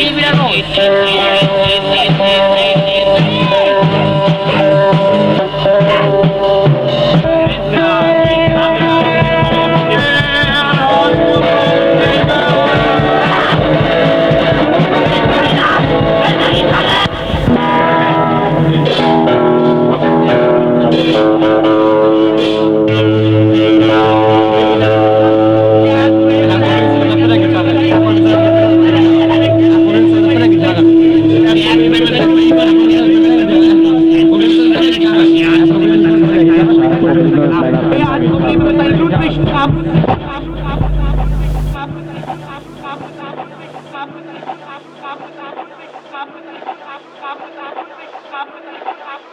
Give me that noise. Wer hat Probleme mit seinen Blutlichten ab? Thank you.